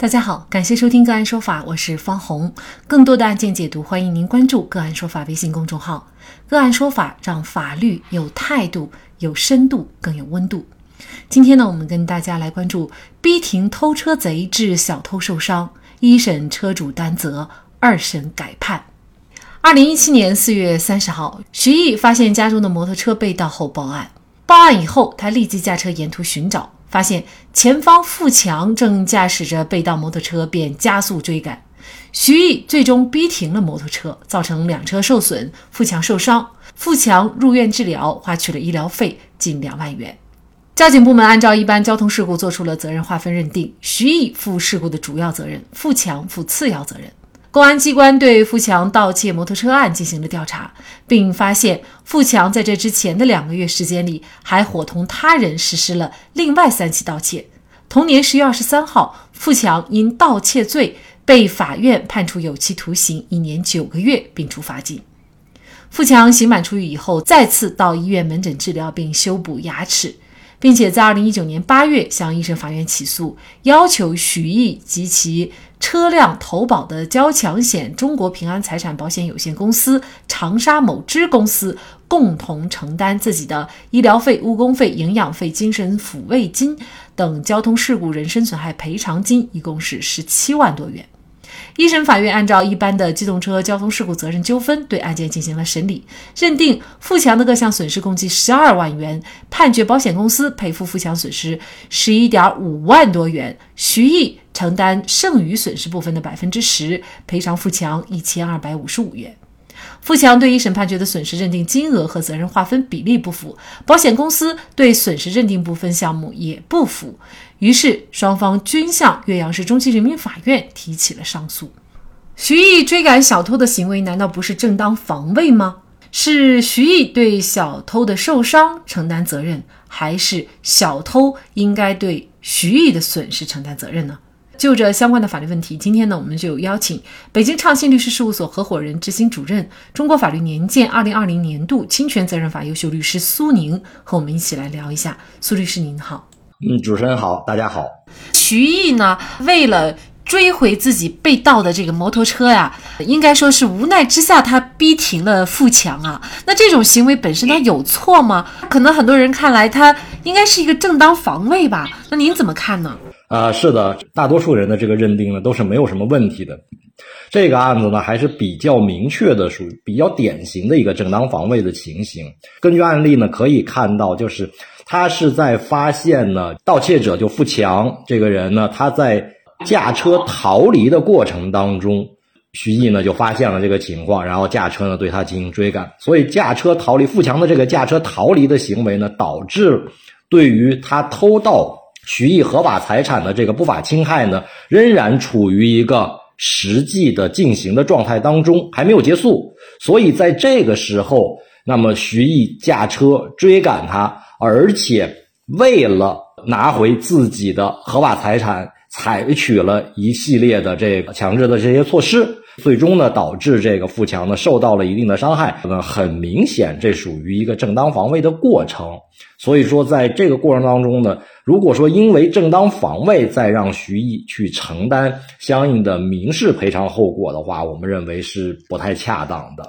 大家好，感谢收听个案说法，我是方红。更多的案件解读，欢迎您关注个案说法微信公众号。个案说法让法律有态度、有深度、更有温度。今天呢，我们跟大家来关注逼停偷车贼致小偷受伤，一审车主担责，二审改判。二零一七年四月三十号，徐毅发现家中的摩托车被盗后报案。报案以后，他立即驾车沿途寻找。发现前方富强正驾驶着被盗摩托车，便加速追赶。徐毅最终逼停了摩托车，造成两车受损，富强受伤。富强入院治疗，花去了医疗费近两万元。交警部门按照一般交通事故做出了责任划分认定，徐毅负事故的主要责任，富强负次要责任。公安机关对富强盗窃摩托车案进行了调查，并发现富强在这之前的两个月时间里，还伙同他人实施了另外三起盗窃。同年十月二十三号，富强因盗窃罪被法院判处有期徒刑一年九个月，并处罚金。富强刑满出狱以后，再次到医院门诊治疗并修补牙齿。并且在二零一九年八月向一审法院起诉，要求许毅及其车辆投保的交强险中国平安财产保险有限公司、长沙某支公司共同承担自己的医疗费、误工费、营养费、精神抚慰金等交通事故人身损害赔偿金，一共是十七万多元。一审法院按照一般的机动车交通事故责任纠纷对案件进行了审理，认定富强的各项损失共计十二万元，判决保险公司赔付富强损失十一点五万多元，徐毅承担剩余损失部分的百分之十，赔偿富强一千二百五十五元。富强对一审判决的损失认定金额和责任划分比例不符，保险公司对损失认定部分项目也不符，于是双方均向岳阳市中级人民法院提起了上诉。徐毅追赶小偷的行为难道不是正当防卫吗？是徐毅对小偷的受伤承担责任，还是小偷应该对徐毅的损失承担责任呢？就这相关的法律问题，今天呢，我们就邀请北京畅信律师事务所合伙人、执行主任、中国法律年鉴二零二零年度侵权责任法优秀律师苏宁和我们一起来聊一下。苏律师您好，嗯，主持人好，大家好。徐毅呢，为了追回自己被盗的这个摩托车呀，应该说是无奈之下，他逼停了富强啊。那这种行为本身他有错吗？可能很多人看来他应该是一个正当防卫吧。那您怎么看呢？啊，是的，大多数人的这个认定呢都是没有什么问题的。这个案子呢还是比较明确的，属于比较典型的一个正当防卫的情形。根据案例呢可以看到，就是他是在发现呢盗窃者就富强这个人呢，他在驾车逃离的过程当中，徐毅呢就发现了这个情况，然后驾车呢对他进行追赶。所以驾车逃离富强的这个驾车逃离的行为呢，导致对于他偷盗。徐毅合法财产的这个不法侵害呢，仍然处于一个实际的进行的状态当中，还没有结束。所以在这个时候，那么徐毅驾车追赶他，而且为了拿回自己的合法财产，采取了一系列的这个强制的这些措施，最终呢，导致这个富强呢受到了一定的伤害。那很明显，这属于一个正当防卫的过程。所以说，在这个过程当中呢。如果说因为正当防卫再让徐毅去承担相应的民事赔偿后果的话，我们认为是不太恰当的。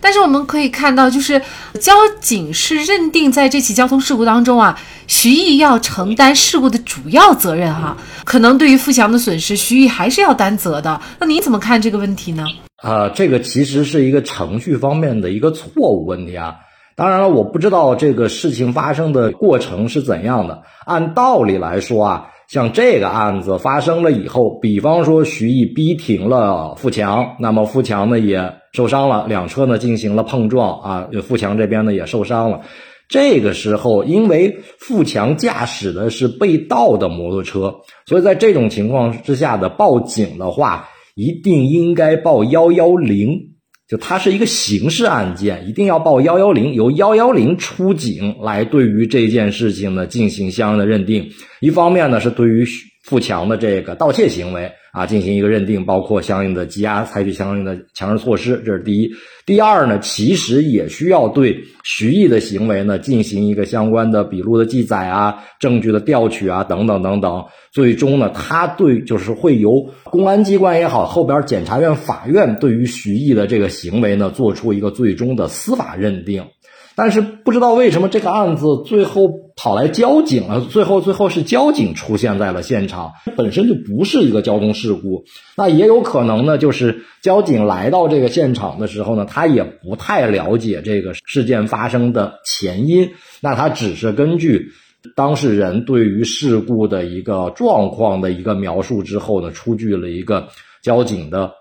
但是我们可以看到，就是交警是认定在这起交通事故当中啊，徐毅要承担事故的主要责任哈。可能对于富强的损失，徐毅还是要担责的。那你怎么看这个问题啊，这个其实是一个程序方面的一个错误问题啊。当然了，我不知道这个事情发生的过程是怎样的。按道理来说啊，像这个案子发生了以后，比方说徐毅逼停了富强，那么富强呢也受伤了，两车呢进行了碰撞啊，富强这边呢也受伤了。这个时候，因为富强驾驶的是被盗的摩托车，所以在这种情况之下的报警的话，一定应该报幺幺零。就它是一个刑事案件，一定要报幺幺零，由幺幺零出警来对于这件事情呢进行相应的认定。一方面呢是对于富强的这个盗窃行为啊进行一个认定，包括相应的羁押，采取相应的强制措施，这是第一。第二呢，其实也需要对徐毅的行为呢进行一个相关的笔录的记载啊、证据的调取啊等等等等。最终呢，他对就是会由公安机关也好，后边检察院、法院对于徐毅的这个行为呢做出一个最终的司法认定。但是不知道为什么这个案子最后跑来交警了，最后最后是交警出现在了现场，本身就不是一个交通事故。那也有可能呢，就是交警来到这个现场的时候呢，他也不太了解这个事件发生的前因，那他只是根据当事人对于事故的一个状况的一个描述之后呢，出具了一个交警的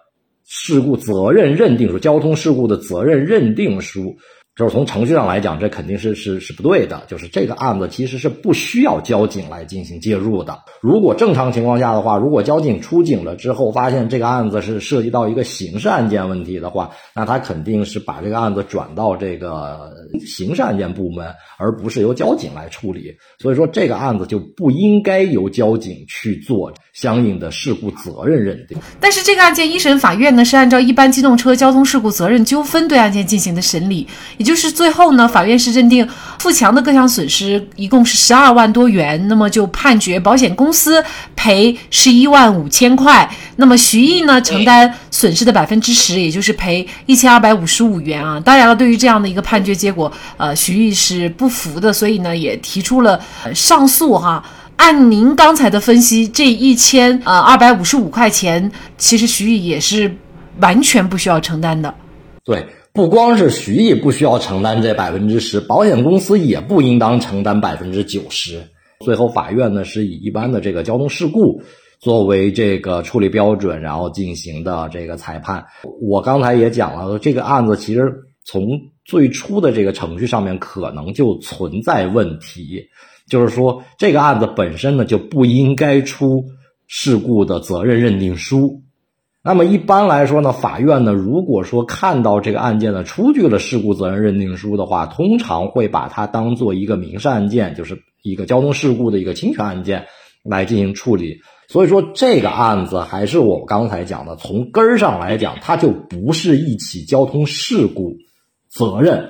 事故责任认定书，交通事故的责任认定书。就是从程序上来讲，这肯定是是是不对的。就是这个案子其实是不需要交警来进行介入的。如果正常情况下的话，如果交警出警了之后，发现这个案子是涉及到一个刑事案件问题的话，那他肯定是把这个案子转到这个刑事案件部门，而不是由交警来处理。所以说，这个案子就不应该由交警去做相应的事故责任认定。但是，这个案件一审法院呢是按照一般机动车交通事故责任纠纷对案件进行的审理。就是最后呢，法院是认定富强的各项损失一共是十二万多元，那么就判决保险公司赔十一万五千块，那么徐毅呢承担损失的百分之十，也就是赔一千二百五十五元啊。当然了，对于这样的一个判决结果，呃，徐毅是不服的，所以呢也提出了上诉哈。按您刚才的分析，这一千呃二百五十五块钱，其实徐毅也是完全不需要承担的。对。不光是徐毅不需要承担这百分之十，保险公司也不应当承担百分之九十。最后，法院呢是以一般的这个交通事故作为这个处理标准，然后进行的这个裁判。我刚才也讲了，这个案子其实从最初的这个程序上面可能就存在问题，就是说这个案子本身呢就不应该出事故的责任认定书。那么一般来说呢，法院呢，如果说看到这个案件呢出具了事故责任认定书的话，通常会把它当做一个民事案件，就是一个交通事故的一个侵权案件来进行处理。所以说这个案子还是我刚才讲的，从根儿上来讲，它就不是一起交通事故责任。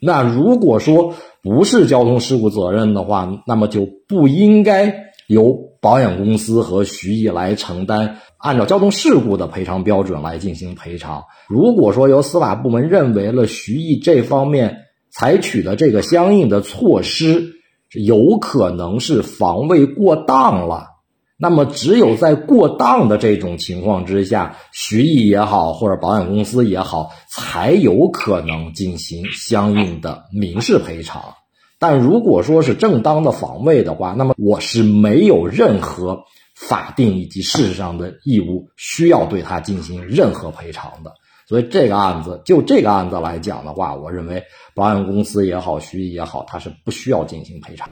那如果说不是交通事故责任的话，那么就不应该由保险公司和徐毅来承担。按照交通事故的赔偿标准来进行赔偿。如果说由司法部门认为了徐毅这方面采取的这个相应的措施有可能是防卫过当了，那么只有在过当的这种情况之下，徐毅也好或者保险公司也好，才有可能进行相应的民事赔偿。但如果说是正当的防卫的话，那么我是没有任何。法定以及事实上的义务需要对他进行任何赔偿的，所以这个案子就这个案子来讲的话，我认为保险公司也好，徐毅也好，他是不需要进行赔偿。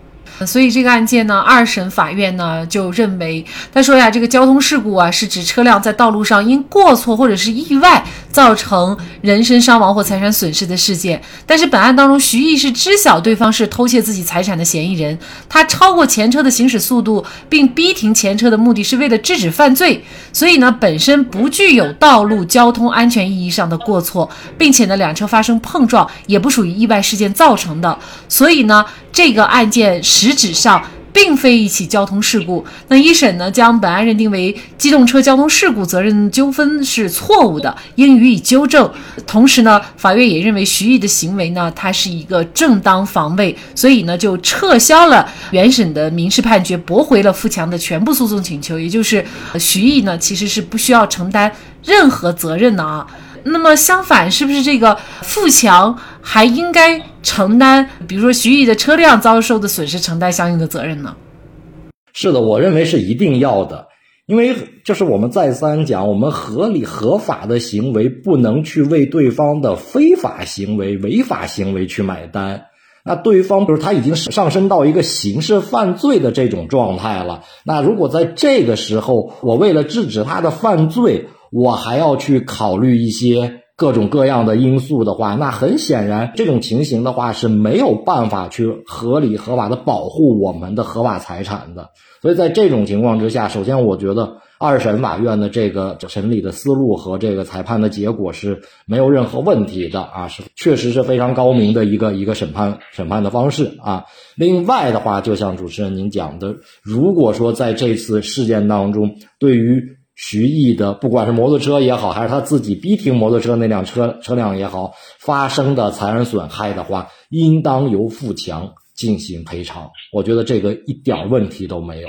所以这个案件呢，二审法院呢就认为，他说呀，这个交通事故啊，是指车辆在道路上因过错或者是意外造成人身伤亡或财产损失的事件。但是本案当中，徐毅是知晓对方是偷窃自己财产的嫌疑人，他超过前车的行驶速度，并逼停前车的目的是为了制止犯罪，所以呢，本身不具有道路交通安全意义上的过错，并且呢，两车发生碰撞也不属于意外事件造成的，所以呢。这个案件实质上并非一起交通事故，那一审呢将本案认定为机动车交通事故责任纠纷是错误的，应予以纠正。同时呢，法院也认为徐毅的行为呢，它是一个正当防卫，所以呢就撤销了原审的民事判决，驳回了富强的全部诉讼请求，也就是徐毅呢其实是不需要承担任何责任的啊。那么相反，是不是这个富强还应该承担，比如说徐毅的车辆遭受的损失，承担相应的责任呢？是的，我认为是一定要的，因为就是我们再三讲，我们合理合法的行为不能去为对方的非法行为、违法行为去买单。那对方比如他已经上升到一个刑事犯罪的这种状态了，那如果在这个时候，我为了制止他的犯罪，我还要去考虑一些各种各样的因素的话，那很显然这种情形的话是没有办法去合理合法的保护我们的合法财产的。所以在这种情况之下，首先我觉得二审法院的这个审理的思路和这个裁判的结果是没有任何问题的啊，是确实是非常高明的一个一个审判审判的方式啊。另外的话，就像主持人您讲的，如果说在这次事件当中，对于徐毅的不管是摩托车也好，还是他自己逼停摩托车那辆车车辆也好，发生的财产损害的话，应当由富强。进行赔偿，我觉得这个一点问题都没有。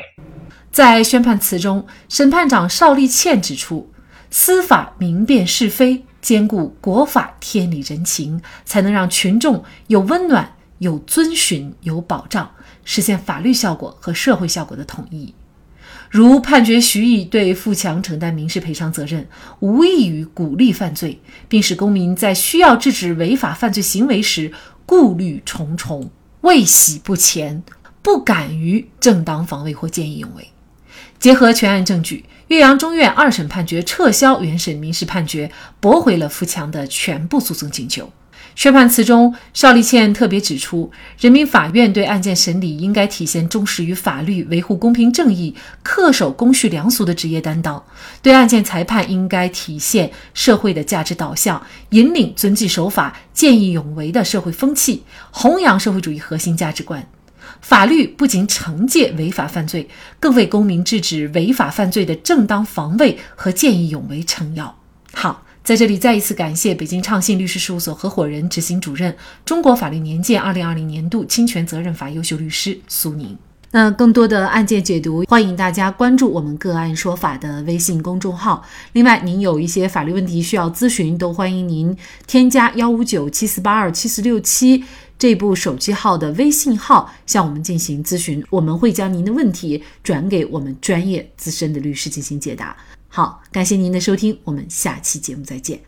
在宣判词中，审判长邵立倩指出，司法明辨是非，兼顾国法、天理、人情，才能让群众有温暖、有遵循、有保障，实现法律效果和社会效果的统一。如判决徐毅对富强承担民事赔偿责任，无异于鼓励犯罪，并使公民在需要制止违法犯罪行为时顾虑重重。畏喜不前，不敢于正当防卫或见义勇为。结合全案证据，岳阳中院二审判决撤销原审民事判决，驳回了富强的全部诉讼请求。宣判词中，邵立倩特别指出，人民法院对案件审理应该体现忠实于法律、维护公平正义、恪守公序良俗的职业担当；对案件裁判应该体现社会的价值导向，引领遵纪守法、见义勇为的社会风气，弘扬社会主义核心价值观。法律不仅惩戒违法犯罪，更为公民制止违法犯罪的正当防卫和见义勇为撑腰。好。在这里再一次感谢北京畅信律师事务所合伙人、执行主任、中国法律年鉴二零二零年度侵权责任法优秀律师苏宁。那更多的案件解读，欢迎大家关注我们个案说法的微信公众号。另外，您有一些法律问题需要咨询，都欢迎您添加幺五九七四八二七四六七这部手机号的微信号向我们进行咨询，我们会将您的问题转给我们专业资深的律师进行解答。好，感谢您的收听，我们下期节目再见。